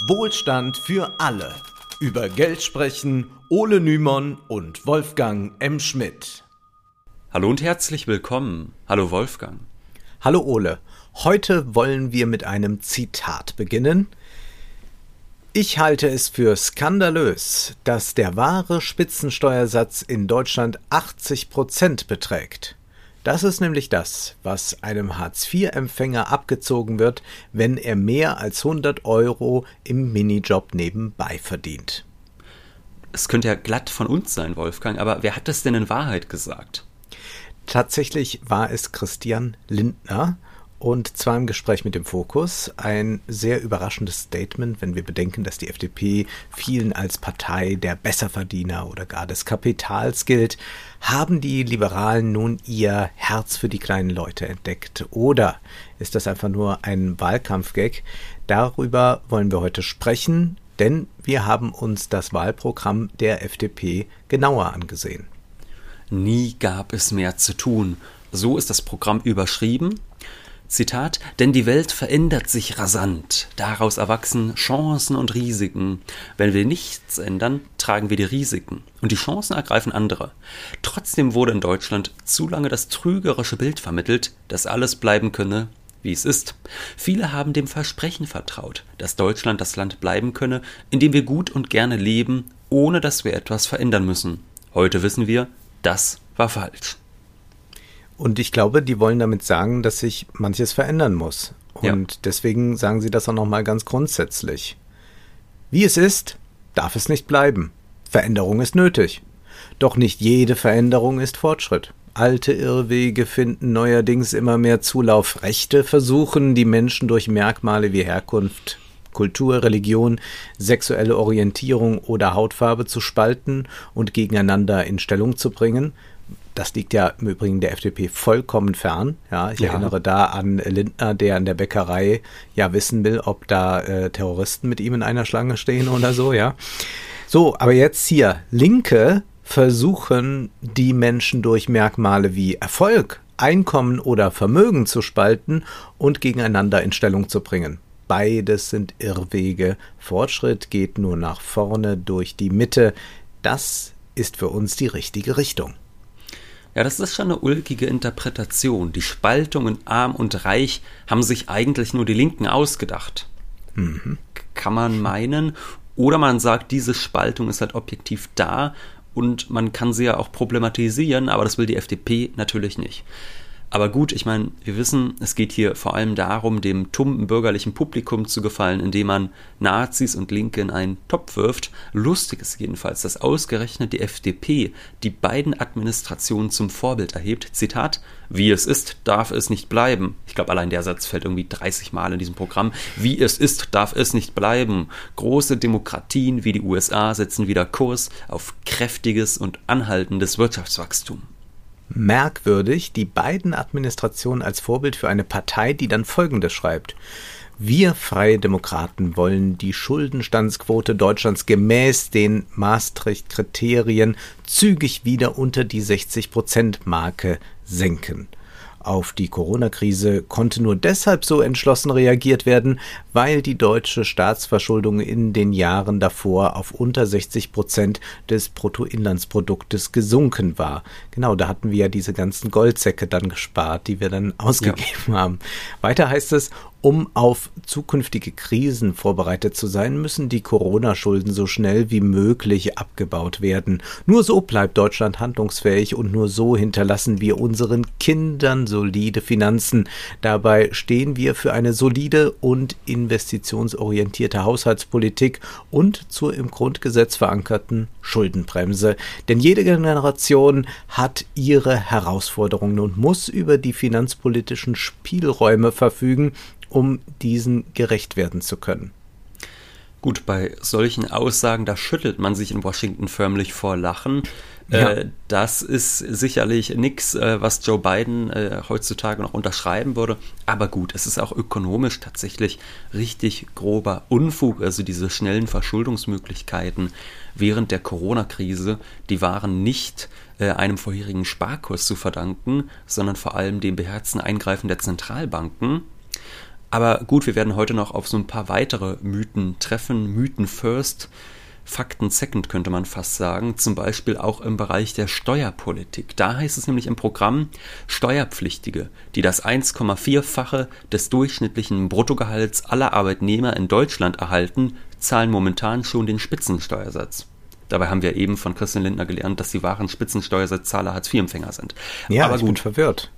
Wohlstand für alle. Über Geld sprechen Ole Nymon und Wolfgang M. Schmidt. Hallo und herzlich willkommen. Hallo Wolfgang. Hallo Ole. Heute wollen wir mit einem Zitat beginnen. Ich halte es für skandalös, dass der wahre Spitzensteuersatz in Deutschland 80 Prozent beträgt. Das ist nämlich das, was einem Hartz-IV-Empfänger abgezogen wird, wenn er mehr als 100 Euro im Minijob nebenbei verdient. Es könnte ja glatt von uns sein, Wolfgang, aber wer hat das denn in Wahrheit gesagt? Tatsächlich war es Christian Lindner, und zwar im Gespräch mit dem Fokus. Ein sehr überraschendes Statement, wenn wir bedenken, dass die FDP vielen als Partei der Besserverdiener oder gar des Kapitals gilt. Haben die Liberalen nun ihr Herz für die kleinen Leute entdeckt? Oder ist das einfach nur ein Wahlkampfgag? Darüber wollen wir heute sprechen, denn wir haben uns das Wahlprogramm der FDP genauer angesehen. Nie gab es mehr zu tun. So ist das Programm überschrieben Zitat, denn die Welt verändert sich rasant, daraus erwachsen Chancen und Risiken. Wenn wir nichts ändern, tragen wir die Risiken und die Chancen ergreifen andere. Trotzdem wurde in Deutschland zu lange das trügerische Bild vermittelt, dass alles bleiben könne, wie es ist. Viele haben dem Versprechen vertraut, dass Deutschland das Land bleiben könne, in dem wir gut und gerne leben, ohne dass wir etwas verändern müssen. Heute wissen wir, das war falsch. Und ich glaube, die wollen damit sagen, dass sich manches verändern muss. Und ja. deswegen sagen sie das auch nochmal ganz grundsätzlich. Wie es ist, darf es nicht bleiben. Veränderung ist nötig. Doch nicht jede Veränderung ist Fortschritt. Alte Irrwege finden neuerdings immer mehr Zulauf. Rechte versuchen, die Menschen durch Merkmale wie Herkunft, Kultur, Religion, sexuelle Orientierung oder Hautfarbe zu spalten und gegeneinander in Stellung zu bringen. Das liegt ja im Übrigen der FDP vollkommen fern. Ja, ich ja. erinnere da an Lindner, der an der Bäckerei ja wissen will, ob da äh, Terroristen mit ihm in einer Schlange stehen oder so, ja. So, aber jetzt hier, Linke versuchen die Menschen durch Merkmale wie Erfolg, Einkommen oder Vermögen zu spalten und gegeneinander in Stellung zu bringen. Beides sind Irrwege. Fortschritt geht nur nach vorne durch die Mitte. Das ist für uns die richtige Richtung. Ja, das ist schon eine ulkige Interpretation. Die Spaltung in Arm und Reich haben sich eigentlich nur die Linken ausgedacht. Mhm. Kann man meinen. Oder man sagt, diese Spaltung ist halt objektiv da und man kann sie ja auch problematisieren, aber das will die FDP natürlich nicht. Aber gut, ich meine, wir wissen, es geht hier vor allem darum, dem tumben bürgerlichen Publikum zu gefallen, indem man Nazis und Linke in einen Topf wirft. Lustig ist jedenfalls, dass ausgerechnet die FDP die beiden Administrationen zum Vorbild erhebt. Zitat, wie es ist, darf es nicht bleiben. Ich glaube, allein der Satz fällt irgendwie 30 Mal in diesem Programm. Wie es ist, darf es nicht bleiben. Große Demokratien wie die USA setzen wieder Kurs auf kräftiges und anhaltendes Wirtschaftswachstum merkwürdig, die beiden Administrationen als Vorbild für eine Partei, die dann Folgendes schreibt. Wir Freie Demokraten wollen die Schuldenstandsquote Deutschlands gemäß den Maastricht-Kriterien zügig wieder unter die 60-Prozent-Marke senken. Auf die Corona-Krise konnte nur deshalb so entschlossen reagiert werden, weil die deutsche Staatsverschuldung in den Jahren davor auf unter 60 Prozent des Bruttoinlandsproduktes gesunken war. Genau, da hatten wir ja diese ganzen Goldsäcke dann gespart, die wir dann ausgegeben ja. haben. Weiter heißt es, um auf zukünftige Krisen vorbereitet zu sein, müssen die Corona-Schulden so schnell wie möglich abgebaut werden. Nur so bleibt Deutschland handlungsfähig und nur so hinterlassen wir unseren Kindern solide Finanzen. Dabei stehen wir für eine solide und investitionsorientierte Haushaltspolitik und zur im Grundgesetz verankerten Schuldenbremse. Denn jede Generation hat ihre Herausforderungen und muss über die finanzpolitischen Spielräume verfügen, um diesen gerecht werden zu können. Gut, bei solchen Aussagen, da schüttelt man sich in Washington förmlich vor Lachen. Ja. Äh, das ist sicherlich nichts, äh, was Joe Biden äh, heutzutage noch unterschreiben würde. Aber gut, es ist auch ökonomisch tatsächlich richtig grober Unfug. Also diese schnellen Verschuldungsmöglichkeiten während der Corona-Krise, die waren nicht einem vorherigen Sparkurs zu verdanken, sondern vor allem dem beherzten Eingreifen der Zentralbanken Aber gut, wir werden heute noch auf so ein paar weitere Mythen treffen. Mythen first. Fakten Second könnte man fast sagen, zum Beispiel auch im Bereich der Steuerpolitik. Da heißt es nämlich im Programm, Steuerpflichtige, die das 1,4-fache des durchschnittlichen Bruttogehalts aller Arbeitnehmer in Deutschland erhalten, zahlen momentan schon den Spitzensteuersatz. Dabei haben wir eben von Christian Lindner gelernt, dass die wahren Spitzensteuersatzzahler Hartz-IV-Empfänger sind. Ja, Aber ich gut. bin verwirrt.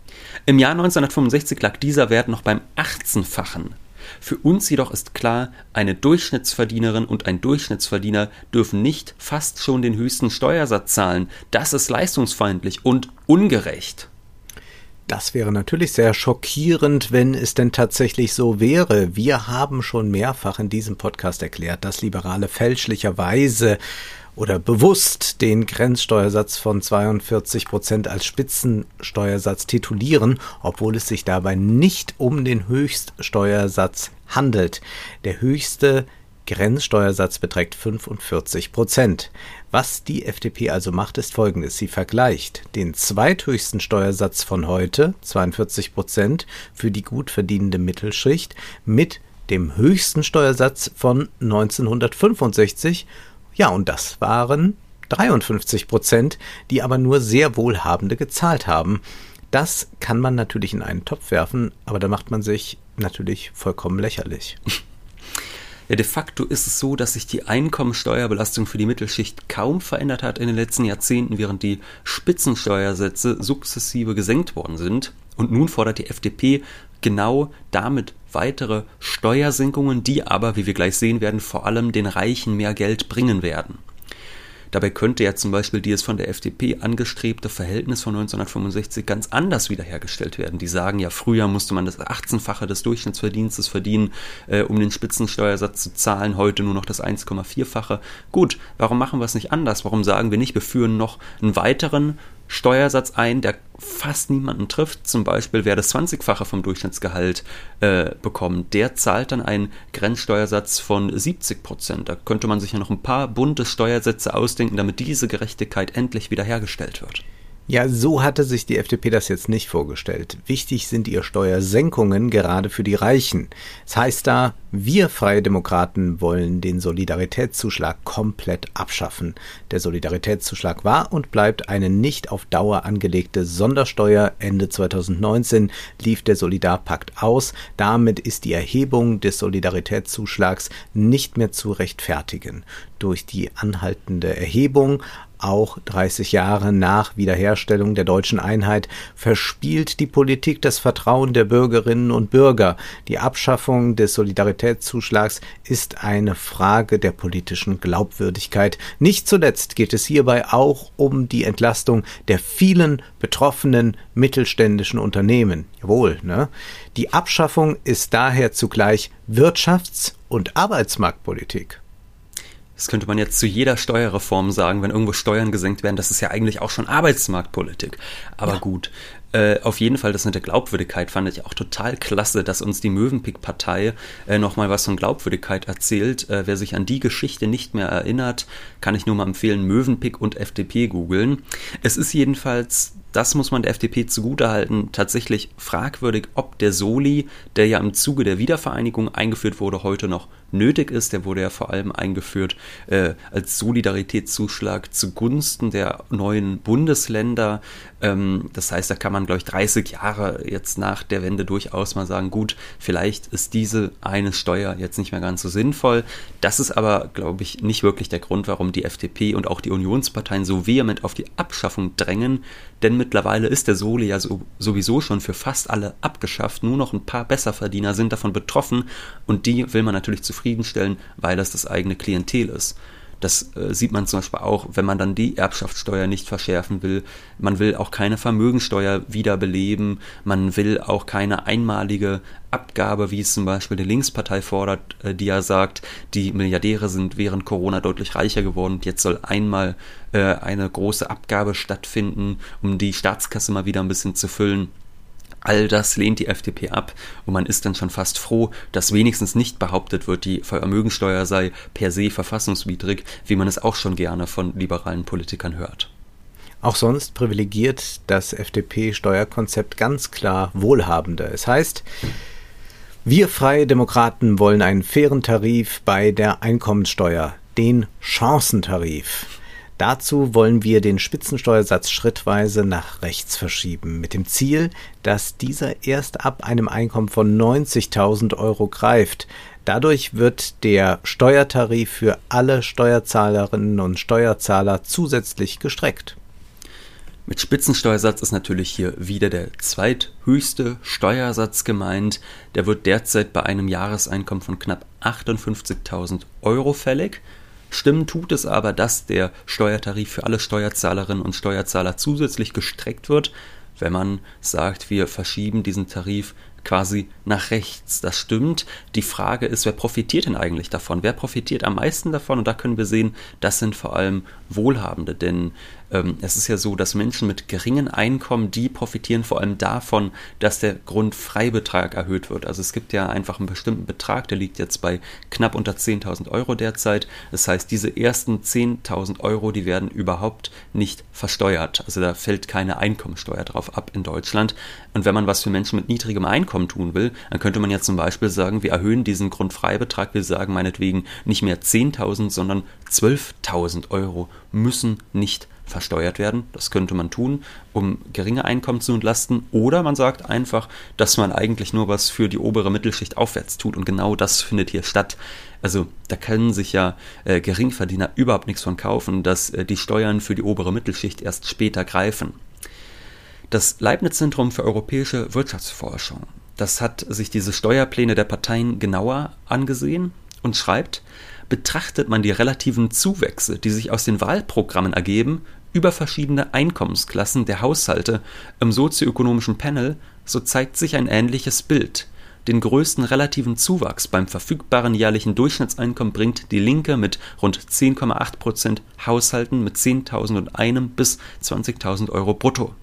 Im Jahr 1965 lag dieser Wert noch beim 18-fachen für uns jedoch ist klar, eine Durchschnittsverdienerin und ein Durchschnittsverdiener dürfen nicht fast schon den höchsten Steuersatz zahlen. Das ist leistungsfeindlich und ungerecht. Das wäre natürlich sehr schockierend, wenn es denn tatsächlich so wäre. Wir haben schon mehrfach in diesem Podcast erklärt, dass Liberale fälschlicherweise oder bewusst den Grenzsteuersatz von 42 Prozent als Spitzensteuersatz titulieren, obwohl es sich dabei nicht um den Höchststeuersatz handelt. Der höchste Grenzsteuersatz beträgt 45 Prozent. Was die FDP also macht, ist folgendes. Sie vergleicht den zweithöchsten Steuersatz von heute, 42 Prozent, für die gut verdienende Mittelschicht, mit dem höchsten Steuersatz von 1965 ja, und das waren 53 Prozent, die aber nur sehr Wohlhabende gezahlt haben. Das kann man natürlich in einen Topf werfen, aber da macht man sich natürlich vollkommen lächerlich. Ja, de facto ist es so, dass sich die Einkommensteuerbelastung für die Mittelschicht kaum verändert hat in den letzten Jahrzehnten, während die Spitzensteuersätze sukzessive gesenkt worden sind. Und nun fordert die FDP genau damit weitere Steuersenkungen, die aber, wie wir gleich sehen werden, vor allem den Reichen mehr Geld bringen werden. Dabei könnte ja zum Beispiel dieses von der FDP angestrebte Verhältnis von 1965 ganz anders wiederhergestellt werden. Die sagen ja, früher musste man das 18-fache des Durchschnittsverdienstes verdienen, äh, um den Spitzensteuersatz zu zahlen, heute nur noch das 1,4-fache. Gut, warum machen wir es nicht anders? Warum sagen wir nicht, wir führen noch einen weiteren Steuersatz ein, der fast niemanden trifft. Zum Beispiel, wer das 20-fache vom Durchschnittsgehalt äh, bekommt, der zahlt dann einen Grenzsteuersatz von 70 Prozent. Da könnte man sich ja noch ein paar bunte Steuersätze ausdenken, damit diese Gerechtigkeit endlich wiederhergestellt wird. Ja, so hatte sich die FDP das jetzt nicht vorgestellt. Wichtig sind ihr Steuersenkungen gerade für die Reichen. Es das heißt da, wir Freie Demokraten wollen den Solidaritätszuschlag komplett abschaffen. Der Solidaritätszuschlag war und bleibt eine nicht auf Dauer angelegte Sondersteuer. Ende 2019 lief der Solidarpakt aus. Damit ist die Erhebung des Solidaritätszuschlags nicht mehr zu rechtfertigen. Durch die anhaltende Erhebung auch 30 Jahre nach Wiederherstellung der deutschen Einheit verspielt die Politik das Vertrauen der Bürgerinnen und Bürger. Die Abschaffung des Solidaritätszuschlags ist eine Frage der politischen Glaubwürdigkeit. Nicht zuletzt geht es hierbei auch um die Entlastung der vielen betroffenen mittelständischen Unternehmen. Jawohl, ne? Die Abschaffung ist daher zugleich Wirtschafts- und Arbeitsmarktpolitik. Das könnte man jetzt zu jeder Steuerreform sagen, wenn irgendwo Steuern gesenkt werden, das ist ja eigentlich auch schon Arbeitsmarktpolitik. Aber ja. gut, äh, auf jeden Fall das mit der Glaubwürdigkeit fand ich auch total klasse, dass uns die Mövenpick-Partei äh, nochmal was von Glaubwürdigkeit erzählt. Äh, wer sich an die Geschichte nicht mehr erinnert, kann ich nur mal empfehlen, Mövenpick und FDP googeln. Es ist jedenfalls das muss man der FDP zugutehalten, tatsächlich fragwürdig, ob der Soli, der ja im Zuge der Wiedervereinigung eingeführt wurde, heute noch nötig ist. Der wurde ja vor allem eingeführt äh, als Solidaritätszuschlag zugunsten der neuen Bundesländer. Ähm, das heißt, da kann man, glaube ich, 30 Jahre jetzt nach der Wende durchaus mal sagen, gut, vielleicht ist diese eine Steuer jetzt nicht mehr ganz so sinnvoll. Das ist aber, glaube ich, nicht wirklich der Grund, warum die FDP und auch die Unionsparteien so vehement auf die Abschaffung drängen, denn mittlerweile ist der Soli ja so, sowieso schon für fast alle abgeschafft. Nur noch ein paar Besserverdiener sind davon betroffen und die will man natürlich zufriedenstellen, weil das das eigene Klientel ist. Das äh, sieht man zum Beispiel auch, wenn man dann die Erbschaftssteuer nicht verschärfen will. Man will auch keine Vermögensteuer wiederbeleben. Man will auch keine einmalige Abgabe, wie es zum Beispiel die Linkspartei fordert, äh, die ja sagt, die Milliardäre sind während Corona deutlich reicher geworden und jetzt soll einmal äh, eine große Abgabe stattfinden, um die Staatskasse mal wieder ein bisschen zu füllen. All das lehnt die FDP ab und man ist dann schon fast froh, dass wenigstens nicht behauptet wird, die Vermögensteuer sei per se verfassungswidrig, wie man es auch schon gerne von liberalen Politikern hört. Auch sonst privilegiert das FDP-Steuerkonzept ganz klar Wohlhabende. Es heißt, Wir Freie Demokraten wollen einen fairen Tarif bei der Einkommenssteuer, den Chancentarif. Dazu wollen wir den Spitzensteuersatz schrittweise nach rechts verschieben, mit dem Ziel, dass dieser erst ab einem Einkommen von 90.000 Euro greift. Dadurch wird der Steuertarif für alle Steuerzahlerinnen und Steuerzahler zusätzlich gestreckt. Mit Spitzensteuersatz ist natürlich hier wieder der zweithöchste Steuersatz gemeint. Der wird derzeit bei einem Jahreseinkommen von knapp 58.000 Euro fällig. Stimmen tut es aber, dass der Steuertarif für alle Steuerzahlerinnen und Steuerzahler zusätzlich gestreckt wird, wenn man sagt, wir verschieben diesen Tarif quasi nach rechts. Das stimmt. Die Frage ist, wer profitiert denn eigentlich davon? Wer profitiert am meisten davon? Und da können wir sehen, das sind vor allem Wohlhabende, denn es ist ja so, dass Menschen mit geringen Einkommen, die profitieren vor allem davon, dass der Grundfreibetrag erhöht wird. Also es gibt ja einfach einen bestimmten Betrag, der liegt jetzt bei knapp unter 10.000 Euro derzeit. Das heißt, diese ersten 10.000 Euro, die werden überhaupt nicht versteuert. Also da fällt keine Einkommensteuer drauf ab in Deutschland. Und wenn man was für Menschen mit niedrigem Einkommen tun will, dann könnte man ja zum Beispiel sagen, wir erhöhen diesen Grundfreibetrag, wir sagen meinetwegen nicht mehr 10.000, sondern 12.000 Euro müssen nicht versteuert werden. Das könnte man tun, um geringe Einkommen zu entlasten. Oder man sagt einfach, dass man eigentlich nur was für die obere Mittelschicht aufwärts tut. Und genau das findet hier statt. Also da können sich ja äh, Geringverdiener überhaupt nichts von kaufen, dass äh, die Steuern für die obere Mittelschicht erst später greifen. Das Leibniz-Zentrum für europäische Wirtschaftsforschung, das hat sich diese Steuerpläne der Parteien genauer angesehen und schreibt, betrachtet man die relativen Zuwächse, die sich aus den Wahlprogrammen ergeben, über verschiedene Einkommensklassen der Haushalte im sozioökonomischen Panel, so zeigt sich ein ähnliches Bild. Den größten relativen Zuwachs beim verfügbaren jährlichen Durchschnittseinkommen bringt die Linke mit rund 10,8 Prozent Haushalten mit 10.001 bis 20.000 Euro brutto.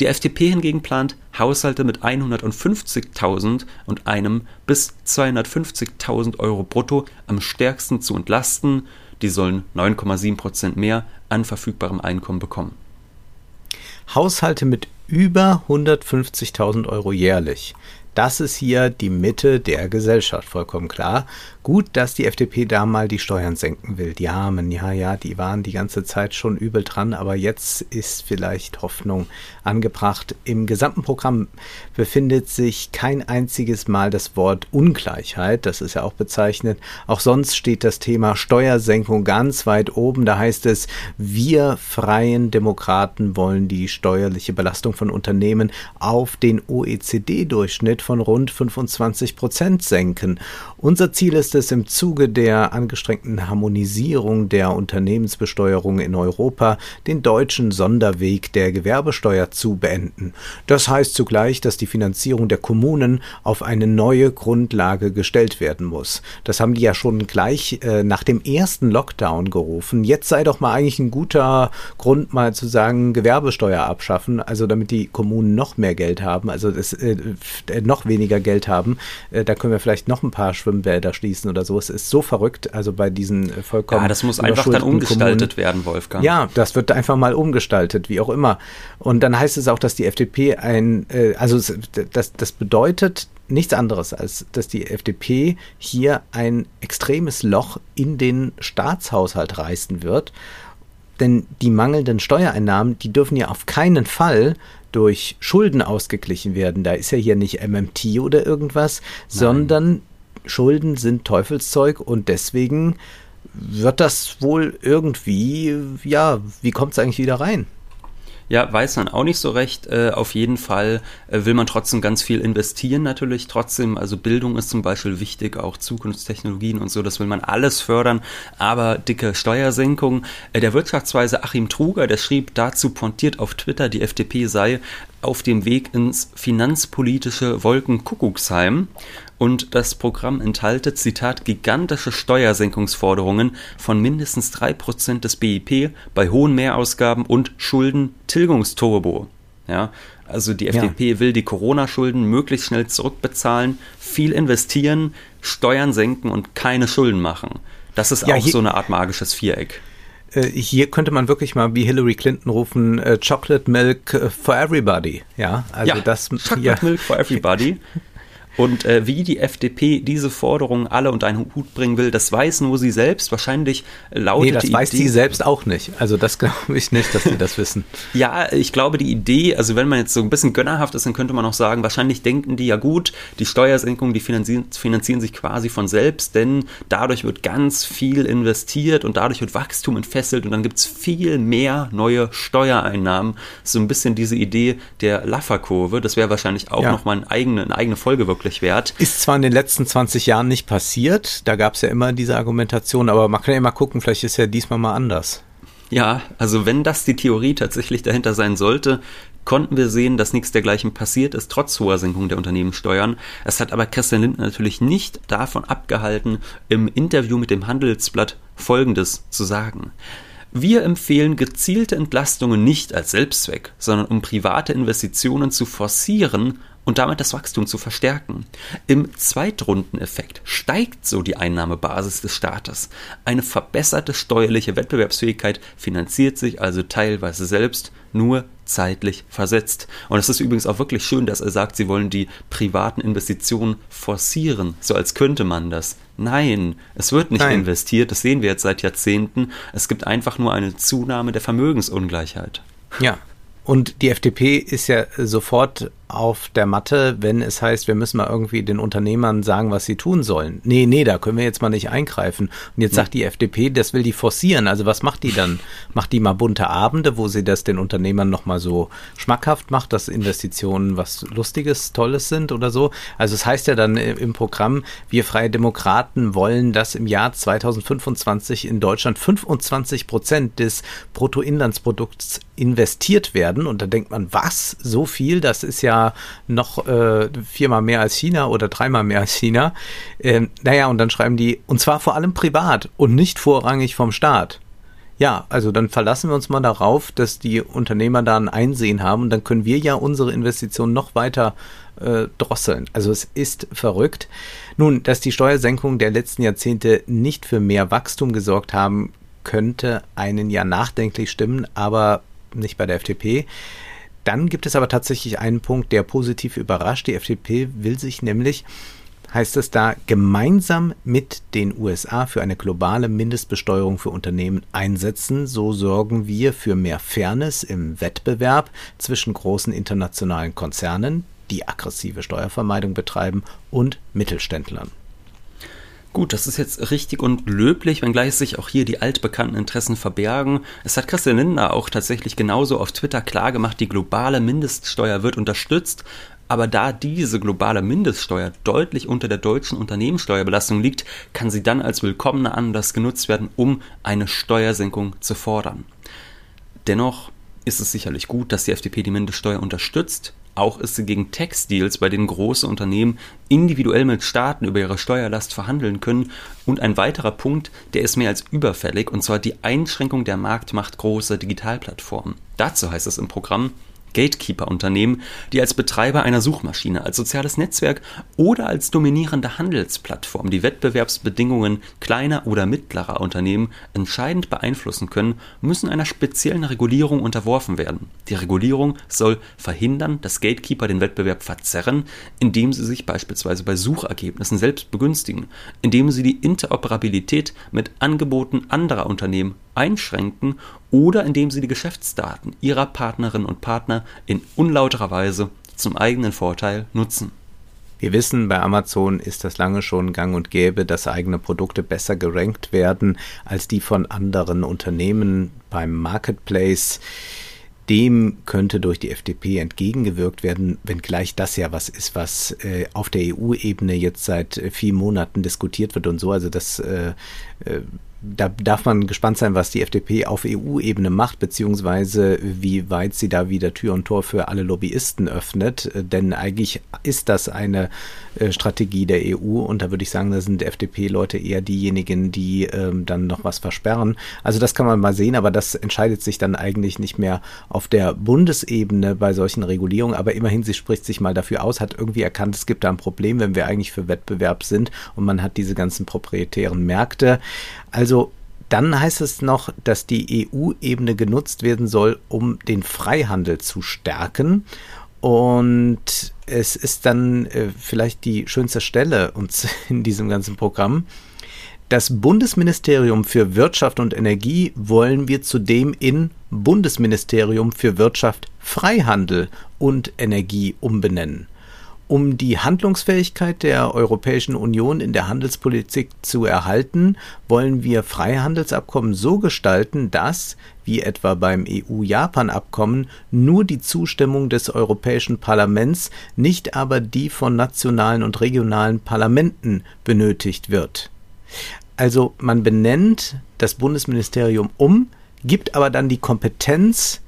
Die FDP hingegen plant, Haushalte mit 150.000 und einem bis 250.000 Euro brutto am stärksten zu entlasten. Die sollen 9,7 Prozent mehr an verfügbarem Einkommen bekommen. Haushalte mit über 150.000 Euro jährlich. Das ist hier die Mitte der Gesellschaft, vollkommen klar. Gut, dass die FDP da mal die Steuern senken will. Die Armen, ja, ja, die waren die ganze Zeit schon übel dran, aber jetzt ist vielleicht Hoffnung angebracht. Im gesamten Programm befindet sich kein einziges Mal das Wort Ungleichheit, das ist ja auch bezeichnet. Auch sonst steht das Thema Steuersenkung ganz weit oben. Da heißt es, wir freien Demokraten wollen die steuerliche Belastung von Unternehmen auf den OECD-Durchschnitt von rund 25 Prozent senken. Unser Ziel ist es im Zuge der angestrengten Harmonisierung der Unternehmensbesteuerung in Europa, den deutschen Sonderweg der Gewerbesteuer zu beenden. Das heißt zugleich, dass die Finanzierung der Kommunen auf eine neue Grundlage gestellt werden muss. Das haben die ja schon gleich äh, nach dem ersten Lockdown gerufen. Jetzt sei doch mal eigentlich ein guter Grund, mal zu sagen, Gewerbesteuer abschaffen, also damit die Kommunen noch mehr Geld haben, also das, äh, noch weniger Geld haben. Äh, da können wir vielleicht noch ein paar Schwimmbäder schließen oder so. Es ist so verrückt, also bei diesen äh, vollkommen. Ja, das muss einfach dann umgestaltet Kommunen. werden, Wolfgang. Ja, das wird einfach mal umgestaltet, wie auch immer. Und dann heißt es auch, dass die FDP ein, äh, also das, das bedeutet nichts anderes, als dass die FDP hier ein extremes Loch in den Staatshaushalt reißen wird. Denn die mangelnden Steuereinnahmen, die dürfen ja auf keinen Fall durch Schulden ausgeglichen werden. Da ist ja hier nicht MMT oder irgendwas, Nein. sondern Schulden sind Teufelszeug und deswegen wird das wohl irgendwie, ja, wie kommt es eigentlich wieder rein? Ja, weiß man auch nicht so recht. Äh, auf jeden Fall äh, will man trotzdem ganz viel investieren natürlich. Trotzdem, also Bildung ist zum Beispiel wichtig, auch Zukunftstechnologien und so, das will man alles fördern. Aber dicke Steuersenkung. Äh, der Wirtschaftsweise Achim Truger, der schrieb dazu pontiert auf Twitter, die FDP sei auf dem Weg ins finanzpolitische Wolkenkuckucksheim und das Programm enthalte, Zitat, gigantische Steuersenkungsforderungen von mindestens 3% des BIP bei hohen Mehrausgaben und Schuldentilgungsturbo. Ja, also die FDP ja. will die Corona-Schulden möglichst schnell zurückbezahlen, viel investieren, Steuern senken und keine Schulden machen. Das ist ja, auch so eine Art magisches Viereck äh, hier könnte man wirklich mal wie Hillary Clinton rufen, äh, Chocolate Milk for Everybody. Ja, also ja, das Chocolate ja. Milk for Everybody. Und äh, wie die FDP diese Forderungen alle unter einen Hut bringen will, das weiß nur sie selbst. Wahrscheinlich lautet nee, das weiß Idee, sie selbst auch nicht. Also das glaube ich nicht, dass sie das wissen. ja, ich glaube die Idee, also wenn man jetzt so ein bisschen gönnerhaft ist, dann könnte man auch sagen, wahrscheinlich denken die ja gut, die Steuersenkungen, die finanzieren, finanzieren sich quasi von selbst, denn dadurch wird ganz viel investiert und dadurch wird Wachstum entfesselt und dann gibt es viel mehr neue Steuereinnahmen. So ein bisschen diese Idee der Laffer-Kurve, das wäre wahrscheinlich auch ja. nochmal eine eigene, eine eigene Folge wirklich wert. Ist zwar in den letzten 20 Jahren nicht passiert, da gab es ja immer diese Argumentation, aber man kann ja mal gucken, vielleicht ist ja diesmal mal anders. Ja, also wenn das die Theorie tatsächlich dahinter sein sollte, konnten wir sehen, dass nichts dergleichen passiert ist, trotz hoher Senkung der Unternehmenssteuern. Es hat aber Christian Lindner natürlich nicht davon abgehalten, im Interview mit dem Handelsblatt Folgendes zu sagen. Wir empfehlen gezielte Entlastungen nicht als Selbstzweck, sondern um private Investitionen zu forcieren und damit das Wachstum zu verstärken. Im Zweitrundeneffekt steigt so die Einnahmebasis des Staates. Eine verbesserte steuerliche Wettbewerbsfähigkeit finanziert sich also teilweise selbst nur zeitlich versetzt. Und es ist übrigens auch wirklich schön, dass er sagt, sie wollen die privaten Investitionen forcieren, so als könnte man das. Nein, es wird nicht Nein. investiert, das sehen wir jetzt seit Jahrzehnten. Es gibt einfach nur eine Zunahme der Vermögensungleichheit. Ja, und die FDP ist ja sofort auf der Matte, wenn es heißt, wir müssen mal irgendwie den Unternehmern sagen, was sie tun sollen. Nee, nee, da können wir jetzt mal nicht eingreifen. Und jetzt sagt die FDP, das will die forcieren. Also was macht die dann? Macht die mal bunte Abende, wo sie das den Unternehmern nochmal so schmackhaft macht, dass Investitionen was Lustiges, Tolles sind oder so? Also es heißt ja dann im Programm, wir Freie Demokraten wollen, dass im Jahr 2025 in Deutschland 25 Prozent des Bruttoinlandsprodukts investiert werden. Und da denkt man, was? So viel? Das ist ja noch äh, viermal mehr als China oder dreimal mehr als China. Ähm, naja, und dann schreiben die, und zwar vor allem privat und nicht vorrangig vom Staat. Ja, also dann verlassen wir uns mal darauf, dass die Unternehmer da ein Einsehen haben und dann können wir ja unsere Investitionen noch weiter äh, drosseln. Also es ist verrückt. Nun, dass die Steuersenkungen der letzten Jahrzehnte nicht für mehr Wachstum gesorgt haben, könnte einen ja nachdenklich stimmen, aber nicht bei der FDP. Dann gibt es aber tatsächlich einen Punkt, der positiv überrascht. Die FDP will sich nämlich, heißt es da, gemeinsam mit den USA für eine globale Mindestbesteuerung für Unternehmen einsetzen. So sorgen wir für mehr Fairness im Wettbewerb zwischen großen internationalen Konzernen, die aggressive Steuervermeidung betreiben, und Mittelständlern. Gut, das ist jetzt richtig und löblich, wenngleich sich auch hier die altbekannten Interessen verbergen. Es hat Christian Lindner auch tatsächlich genauso auf Twitter klargemacht, die globale Mindeststeuer wird unterstützt. Aber da diese globale Mindeststeuer deutlich unter der deutschen Unternehmenssteuerbelastung liegt, kann sie dann als willkommener Anlass genutzt werden, um eine Steuersenkung zu fordern. Dennoch ist es sicherlich gut, dass die FDP die Mindeststeuer unterstützt. Auch ist sie gegen Textdeals, bei denen große Unternehmen individuell mit Staaten über ihre Steuerlast verhandeln können. Und ein weiterer Punkt, der ist mehr als überfällig, und zwar die Einschränkung der Marktmacht großer Digitalplattformen. Dazu heißt es im Programm, Gatekeeper-Unternehmen, die als Betreiber einer Suchmaschine, als soziales Netzwerk oder als dominierende Handelsplattform die Wettbewerbsbedingungen kleiner oder mittlerer Unternehmen entscheidend beeinflussen können, müssen einer speziellen Regulierung unterworfen werden. Die Regulierung soll verhindern, dass Gatekeeper den Wettbewerb verzerren, indem sie sich beispielsweise bei Suchergebnissen selbst begünstigen, indem sie die Interoperabilität mit Angeboten anderer Unternehmen einschränken oder indem sie die Geschäftsdaten ihrer Partnerinnen und Partner in unlauterer Weise zum eigenen Vorteil nutzen. Wir wissen, bei Amazon ist das lange schon gang und gäbe, dass eigene Produkte besser gerankt werden als die von anderen Unternehmen beim Marketplace. Dem könnte durch die FDP entgegengewirkt werden, wenngleich das ja was ist, was äh, auf der EU-Ebene jetzt seit äh, vielen Monaten diskutiert wird und so. Also das äh, äh da darf man gespannt sein, was die FDP auf EU-Ebene macht, beziehungsweise wie weit sie da wieder Tür und Tor für alle Lobbyisten öffnet. Denn eigentlich ist das eine äh, Strategie der EU und da würde ich sagen, da sind FDP-Leute eher diejenigen, die ähm, dann noch was versperren. Also das kann man mal sehen, aber das entscheidet sich dann eigentlich nicht mehr auf der Bundesebene bei solchen Regulierungen. Aber immerhin, sie spricht sich mal dafür aus, hat irgendwie erkannt, es gibt da ein Problem, wenn wir eigentlich für Wettbewerb sind und man hat diese ganzen proprietären Märkte. Also dann heißt es noch, dass die EU-Ebene genutzt werden soll, um den Freihandel zu stärken. Und es ist dann äh, vielleicht die schönste Stelle uns in diesem ganzen Programm. Das Bundesministerium für Wirtschaft und Energie wollen wir zudem in Bundesministerium für Wirtschaft, Freihandel und Energie umbenennen. Um die Handlungsfähigkeit der Europäischen Union in der Handelspolitik zu erhalten, wollen wir Freihandelsabkommen so gestalten, dass, wie etwa beim EU-Japan-Abkommen, nur die Zustimmung des Europäischen Parlaments, nicht aber die von nationalen und regionalen Parlamenten benötigt wird. Also man benennt das Bundesministerium um, gibt aber dann die Kompetenz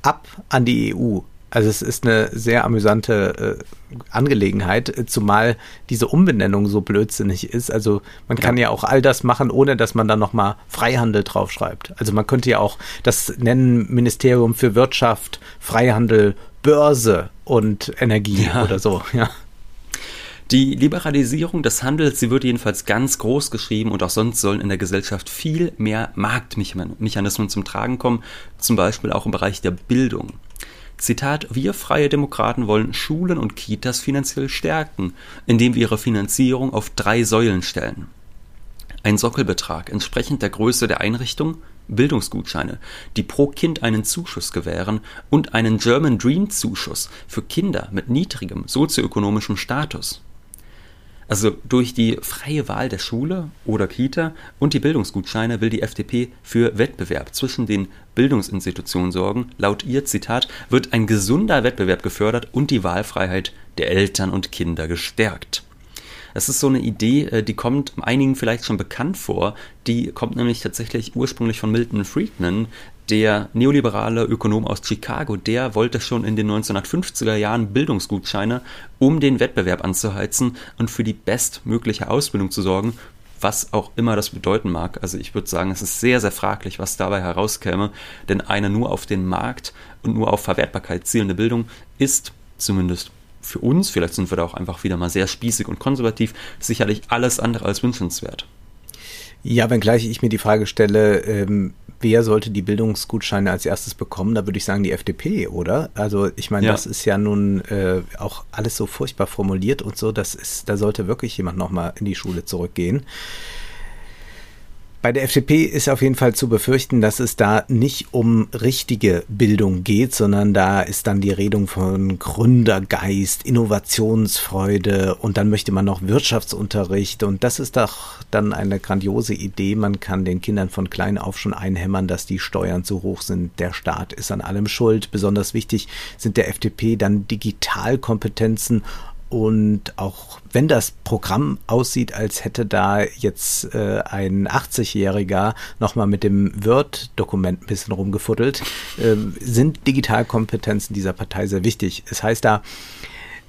ab an die EU. Also es ist eine sehr amüsante äh, Angelegenheit, zumal diese Umbenennung so blödsinnig ist. Also man kann ja. ja auch all das machen, ohne dass man dann nochmal Freihandel draufschreibt. Also man könnte ja auch das nennen Ministerium für Wirtschaft, Freihandel, Börse und Energie ja. oder so, ja. Die Liberalisierung des Handels, sie wird jedenfalls ganz groß geschrieben und auch sonst sollen in der Gesellschaft viel mehr Marktmechanismen zum Tragen kommen, zum Beispiel auch im Bereich der Bildung. Zitat, wir freie Demokraten wollen Schulen und Kitas finanziell stärken, indem wir ihre Finanzierung auf drei Säulen stellen. Ein Sockelbetrag entsprechend der Größe der Einrichtung, Bildungsgutscheine, die pro Kind einen Zuschuss gewähren und einen German Dream Zuschuss für Kinder mit niedrigem sozioökonomischem Status. Also durch die freie Wahl der Schule oder Kita und die Bildungsgutscheine will die FDP für Wettbewerb zwischen den Bildungsinstitutionen sorgen. Laut ihr Zitat wird ein gesunder Wettbewerb gefördert und die Wahlfreiheit der Eltern und Kinder gestärkt. Das ist so eine Idee, äh, die kommt einigen vielleicht schon bekannt vor. Die kommt nämlich tatsächlich ursprünglich von Milton Friedman, der neoliberale Ökonom aus Chicago, der wollte schon in den 1950er Jahren Bildungsgutscheine, um den Wettbewerb anzuheizen und für die bestmögliche Ausbildung zu sorgen, was auch immer das bedeuten mag. Also ich würde sagen, es ist sehr, sehr fraglich, was dabei herauskäme, denn eine nur auf den Markt und nur auf Verwertbarkeit zielende Bildung ist zumindest für uns, vielleicht sind wir da auch einfach wieder mal sehr spießig und konservativ, sicherlich alles andere als wünschenswert. Ja, wenngleich ich mir die Frage stelle, ähm, wer sollte die Bildungsgutscheine als erstes bekommen? Da würde ich sagen die FDP, oder? Also ich meine, ja. das ist ja nun äh, auch alles so furchtbar formuliert und so. Das ist, da sollte wirklich jemand nochmal in die Schule zurückgehen. Bei der FDP ist auf jeden Fall zu befürchten, dass es da nicht um richtige Bildung geht, sondern da ist dann die Redung von Gründergeist, Innovationsfreude und dann möchte man noch Wirtschaftsunterricht und das ist doch dann eine grandiose Idee. Man kann den Kindern von klein auf schon einhämmern, dass die Steuern zu hoch sind. Der Staat ist an allem schuld. Besonders wichtig sind der FDP dann Digitalkompetenzen und auch wenn das Programm aussieht, als hätte da jetzt äh, ein 80-Jähriger nochmal mit dem Word-Dokument ein bisschen rumgefuddelt, äh, sind Digitalkompetenzen dieser Partei sehr wichtig. Es heißt da,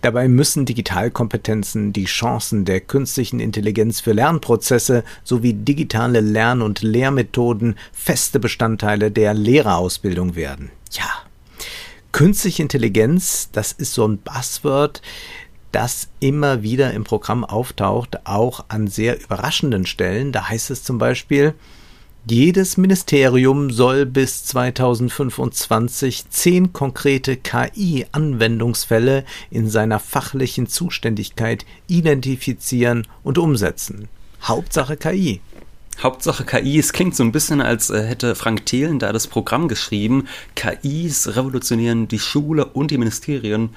Dabei müssen Digitalkompetenzen die Chancen der künstlichen Intelligenz für Lernprozesse sowie digitale Lern- und Lehrmethoden feste Bestandteile der Lehrerausbildung werden. Ja, künstliche Intelligenz, das ist so ein Buzzword, das immer wieder im Programm auftaucht, auch an sehr überraschenden Stellen. Da heißt es zum Beispiel, jedes Ministerium soll bis 2025 zehn konkrete KI-Anwendungsfälle in seiner fachlichen Zuständigkeit identifizieren und umsetzen. Hauptsache KI. Hauptsache KI, es klingt so ein bisschen, als äh, hätte Frank Thelen da das Programm geschrieben. KIs revolutionieren die Schule und die Ministerien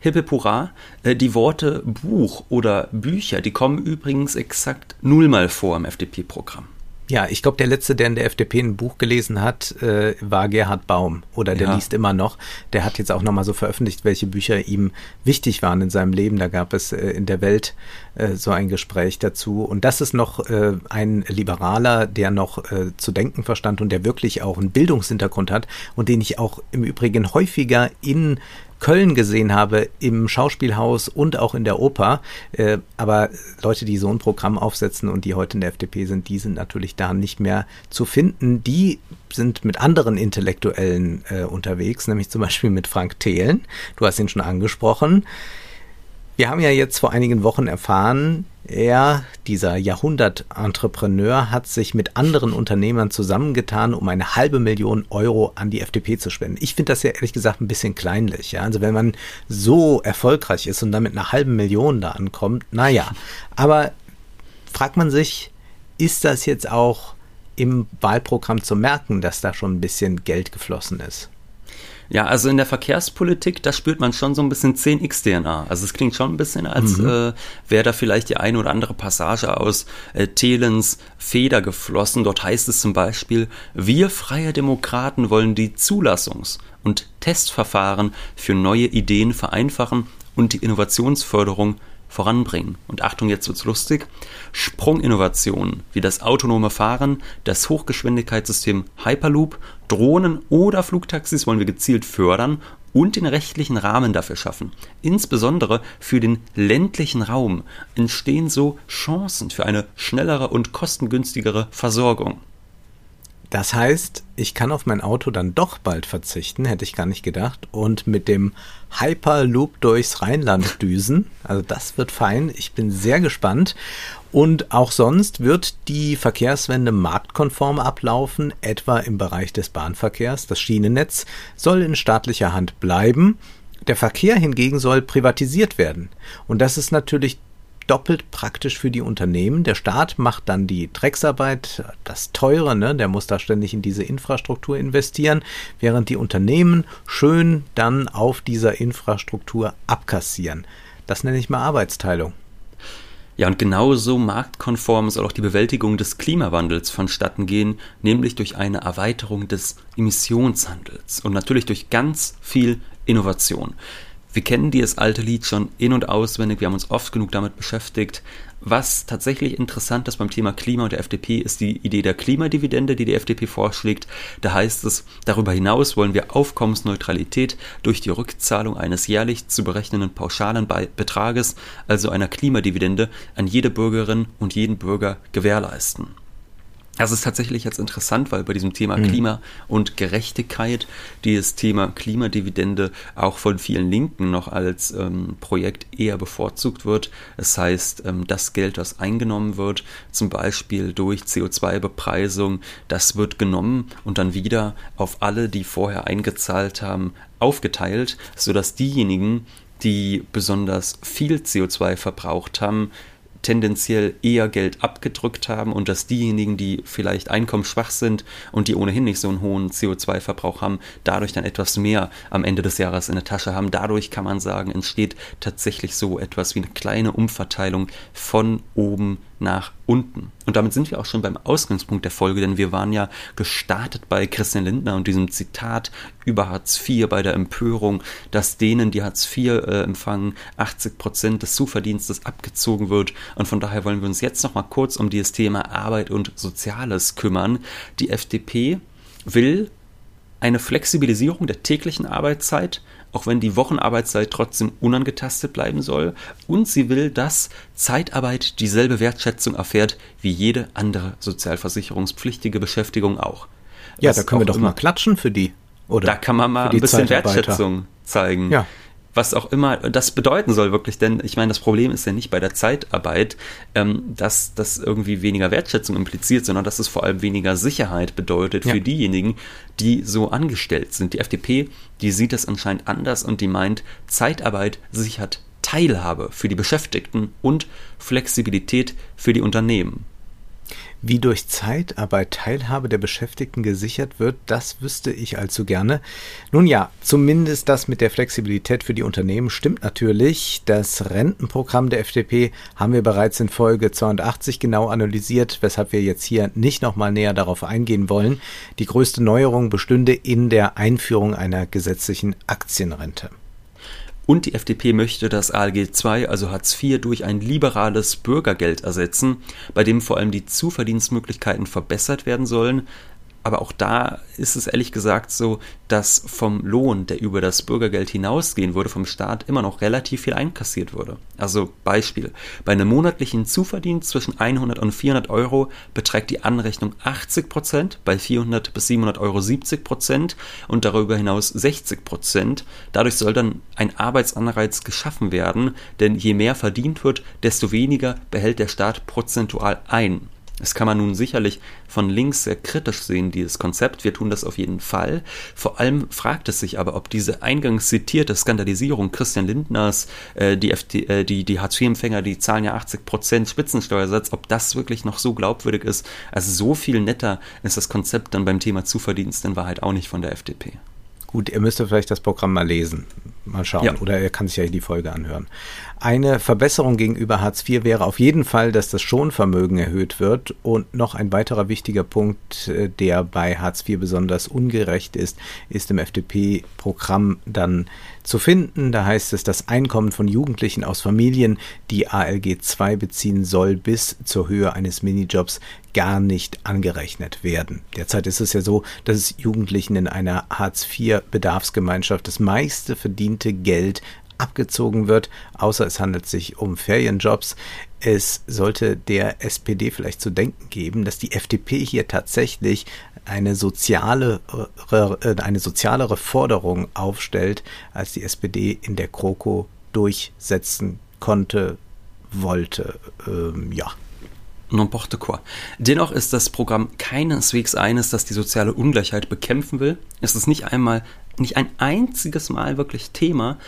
Hippepura. Äh, die Worte Buch oder Bücher, die kommen übrigens exakt nullmal vor im FDP-Programm. Ja, ich glaube, der letzte, der in der FDP ein Buch gelesen hat, äh, war Gerhard Baum oder der ja. liest immer noch. Der hat jetzt auch nochmal so veröffentlicht, welche Bücher ihm wichtig waren in seinem Leben. Da gab es äh, in der Welt äh, so ein Gespräch dazu. Und das ist noch äh, ein Liberaler, der noch äh, zu denken verstand und der wirklich auch einen Bildungshintergrund hat und den ich auch im Übrigen häufiger in Köln gesehen habe, im Schauspielhaus und auch in der Oper. Äh, aber Leute, die so ein Programm aufsetzen und die heute in der FDP sind, die sind natürlich da nicht mehr zu finden. Die sind mit anderen Intellektuellen äh, unterwegs, nämlich zum Beispiel mit Frank Thelen. Du hast ihn schon angesprochen. Wir haben ja jetzt vor einigen Wochen erfahren, er, dieser Jahrhundert-Entrepreneur, hat sich mit anderen Unternehmern zusammengetan, um eine halbe Million Euro an die FDP zu spenden. Ich finde das ja ehrlich gesagt ein bisschen kleinlich. Ja? Also wenn man so erfolgreich ist und damit eine halbe Million da ankommt, naja. Aber fragt man sich, ist das jetzt auch im Wahlprogramm zu merken, dass da schon ein bisschen Geld geflossen ist? Ja, also in der Verkehrspolitik, da spürt man schon so ein bisschen 10x-DNA. Also es klingt schon ein bisschen, als mhm. äh, wäre da vielleicht die eine oder andere Passage aus äh, Thelens Feder geflossen. Dort heißt es zum Beispiel, wir freie Demokraten wollen die Zulassungs- und Testverfahren für neue Ideen vereinfachen und die Innovationsförderung voranbringen. Und Achtung, jetzt wird's lustig. Sprunginnovationen wie das autonome Fahren, das Hochgeschwindigkeitssystem Hyperloop, Drohnen oder Flugtaxis wollen wir gezielt fördern und den rechtlichen Rahmen dafür schaffen. Insbesondere für den ländlichen Raum entstehen so Chancen für eine schnellere und kostengünstigere Versorgung. Das heißt, ich kann auf mein Auto dann doch bald verzichten, hätte ich gar nicht gedacht, und mit dem Hyperloop durchs Rheinland düsen. Also das wird fein. Ich bin sehr gespannt. Und auch sonst wird die Verkehrswende marktkonform ablaufen, etwa im Bereich des Bahnverkehrs. Das Schienennetz soll in staatlicher Hand bleiben. Der Verkehr hingegen soll privatisiert werden. Und das ist natürlich doppelt praktisch für die Unternehmen. Der Staat macht dann die Drecksarbeit, das Teure, ne? der muss da ständig in diese Infrastruktur investieren, während die Unternehmen schön dann auf dieser Infrastruktur abkassieren. Das nenne ich mal Arbeitsteilung. Ja, und genauso marktkonform soll auch die Bewältigung des Klimawandels vonstatten gehen, nämlich durch eine Erweiterung des Emissionshandels und natürlich durch ganz viel Innovation. Wir kennen dieses alte Lied schon in- und auswendig, wir haben uns oft genug damit beschäftigt. Was tatsächlich interessant ist beim Thema Klima und der FDP, ist die Idee der Klimadividende, die die FDP vorschlägt. Da heißt es, darüber hinaus wollen wir Aufkommensneutralität durch die Rückzahlung eines jährlich zu berechnenden pauschalen Betrages, also einer Klimadividende, an jede Bürgerin und jeden Bürger gewährleisten. Das ist tatsächlich jetzt interessant, weil bei diesem Thema mhm. Klima und Gerechtigkeit dieses Thema Klimadividende auch von vielen Linken noch als ähm, Projekt eher bevorzugt wird. Das heißt, ähm, das Geld, das eingenommen wird, zum Beispiel durch CO2-Bepreisung, das wird genommen und dann wieder auf alle, die vorher eingezahlt haben, aufgeteilt, sodass diejenigen, die besonders viel CO2 verbraucht haben, tendenziell eher Geld abgedrückt haben und dass diejenigen, die vielleicht einkommensschwach sind und die ohnehin nicht so einen hohen CO2-Verbrauch haben, dadurch dann etwas mehr am Ende des Jahres in der Tasche haben. Dadurch kann man sagen, entsteht tatsächlich so etwas wie eine kleine Umverteilung von oben nach unten. Und damit sind wir auch schon beim Ausgangspunkt der Folge, denn wir waren ja gestartet bei Christian Lindner und diesem Zitat über Hartz IV bei der Empörung, dass denen, die Hartz IV äh, empfangen, 80 Prozent des Zuverdienstes abgezogen wird. Und von daher wollen wir uns jetzt noch mal kurz um dieses Thema Arbeit und Soziales kümmern. Die FDP will eine Flexibilisierung der täglichen Arbeitszeit auch wenn die Wochenarbeitszeit trotzdem unangetastet bleiben soll. Und sie will, dass Zeitarbeit dieselbe Wertschätzung erfährt wie jede andere sozialversicherungspflichtige Beschäftigung auch. Ja, Was da können wir doch mal klatschen für die. Oder da kann man mal ein bisschen Wertschätzung zeigen. Ja was auch immer das bedeuten soll wirklich, denn ich meine, das Problem ist ja nicht bei der Zeitarbeit, ähm, dass das irgendwie weniger Wertschätzung impliziert, sondern dass es vor allem weniger Sicherheit bedeutet ja. für diejenigen, die so angestellt sind. Die FDP, die sieht das anscheinend anders und die meint, Zeitarbeit sichert Teilhabe für die Beschäftigten und Flexibilität für die Unternehmen. Wie durch Zeitarbeit Teilhabe der Beschäftigten gesichert wird, das wüsste ich allzu gerne. Nun ja, zumindest das mit der Flexibilität für die Unternehmen stimmt natürlich. Das Rentenprogramm der FDP haben wir bereits in Folge 82 genau analysiert, weshalb wir jetzt hier nicht nochmal näher darauf eingehen wollen. Die größte Neuerung bestünde in der Einführung einer gesetzlichen Aktienrente. Und die FDP möchte das ALG II, also Hartz IV, durch ein liberales Bürgergeld ersetzen, bei dem vor allem die Zuverdienstmöglichkeiten verbessert werden sollen, aber auch da ist es ehrlich gesagt so, dass vom Lohn, der über das Bürgergeld hinausgehen würde, vom Staat immer noch relativ viel einkassiert würde. Also Beispiel, bei einem monatlichen Zuverdienst zwischen 100 und 400 Euro beträgt die Anrechnung 80 Prozent, bei 400 bis 700 Euro 70 Prozent und darüber hinaus 60 Prozent. Dadurch soll dann ein Arbeitsanreiz geschaffen werden, denn je mehr verdient wird, desto weniger behält der Staat prozentual ein. Das kann man nun sicherlich von links sehr kritisch sehen, dieses Konzept. Wir tun das auf jeden Fall. Vor allem fragt es sich aber, ob diese eingangs zitierte Skandalisierung Christian Lindners, äh, die, äh, die, die Hartz-IV-Empfänger, die zahlen ja 80 Prozent Spitzensteuersatz, ob das wirklich noch so glaubwürdig ist. Also so viel netter ist das Konzept dann beim Thema Zuverdienst in Wahrheit auch nicht von der FDP. Gut, ihr müsst vielleicht das Programm mal lesen. Mal schauen. Ja. Oder er kann sich ja die Folge anhören. Eine Verbesserung gegenüber Hartz IV wäre auf jeden Fall, dass das Schonvermögen erhöht wird. Und noch ein weiterer wichtiger Punkt, äh, der bei Hartz IV besonders ungerecht ist, ist im FDP-Programm dann zu finden. Da heißt es, das Einkommen von Jugendlichen aus Familien, die ALG II beziehen soll, bis zur Höhe eines Minijobs gar nicht angerechnet werden. Derzeit ist es ja so, dass es Jugendlichen in einer Hartz-IV-Bedarfsgemeinschaft das meiste verdiente Geld abgezogen wird, außer es handelt sich um Ferienjobs. Es sollte der SPD vielleicht zu denken geben, dass die FDP hier tatsächlich eine soziale, äh, eine sozialere Forderung aufstellt, als die SPD in der Kroko durchsetzen konnte, wollte. Ähm, ja n'importe quoi. Dennoch ist das Programm keineswegs eines, das die soziale Ungleichheit bekämpfen will. Es ist nicht einmal, nicht ein einziges Mal wirklich Thema.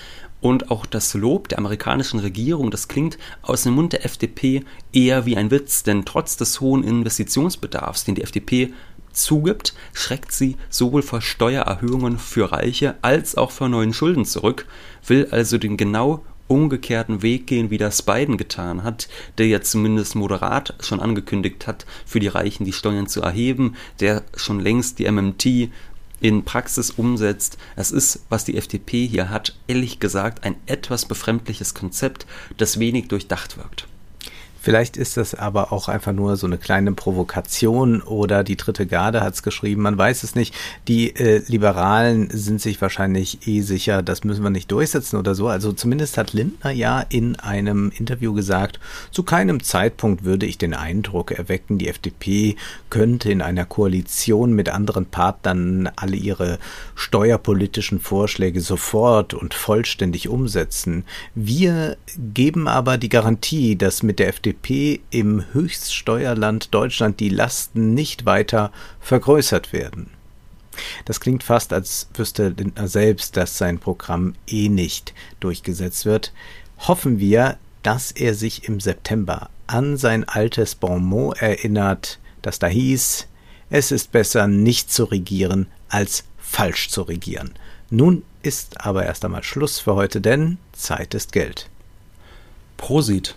Und auch das Lob der amerikanischen Regierung, das klingt aus dem Mund der FDP eher wie ein Witz, denn trotz des hohen Investitionsbedarfs, den die FDP zugibt, schreckt sie sowohl vor Steuererhöhungen für Reiche als auch vor neuen Schulden zurück, will also den genau umgekehrten Weg gehen, wie das Biden getan hat, der ja zumindest moderat schon angekündigt hat, für die Reichen die Steuern zu erheben, der schon längst die MMT in Praxis umsetzt. Es ist, was die FDP hier hat, ehrlich gesagt ein etwas befremdliches Konzept, das wenig durchdacht wirkt. Vielleicht ist das aber auch einfach nur so eine kleine Provokation oder die dritte Garde hat es geschrieben, man weiß es nicht. Die äh, Liberalen sind sich wahrscheinlich eh sicher, das müssen wir nicht durchsetzen oder so. Also zumindest hat Lindner ja in einem Interview gesagt, zu keinem Zeitpunkt würde ich den Eindruck erwecken, die FDP könnte in einer Koalition mit anderen Partnern alle ihre steuerpolitischen Vorschläge sofort und vollständig umsetzen. Wir geben aber die Garantie, dass mit der FDP FDP im Höchststeuerland Deutschland die Lasten nicht weiter vergrößert werden. Das klingt fast, als wüsste Lindner selbst, dass sein Programm eh nicht durchgesetzt wird. Hoffen wir, dass er sich im September an sein altes Bonmot erinnert, das da hieß, es ist besser nicht zu regieren, als falsch zu regieren. Nun ist aber erst einmal Schluss für heute, denn Zeit ist Geld. Prosit.